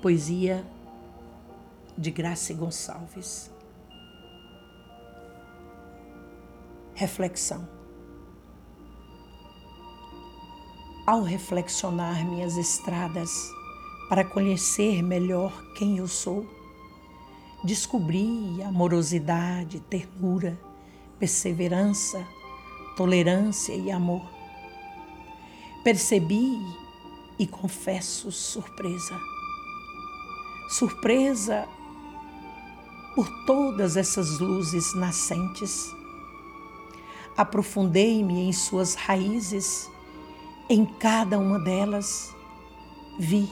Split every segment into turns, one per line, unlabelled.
Poesia de Graça Gonçalves. Reflexão. Ao reflexionar minhas estradas para conhecer melhor quem eu sou, descobri amorosidade, ternura, perseverança, tolerância e amor. Percebi e confesso surpresa. Surpresa por todas essas luzes nascentes. Aprofundei-me em suas raízes, em cada uma delas vi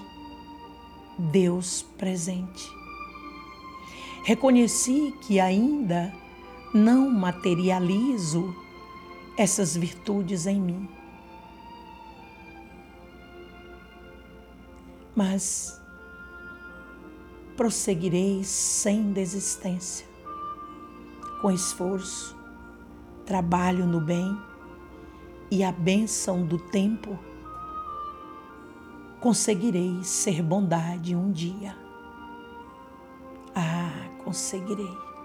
Deus presente. Reconheci que ainda não materializo essas virtudes em mim mas prosseguirei sem desistência, com esforço, trabalho no bem e a bênção do tempo, conseguirei ser bondade um dia. Ah, conseguirei.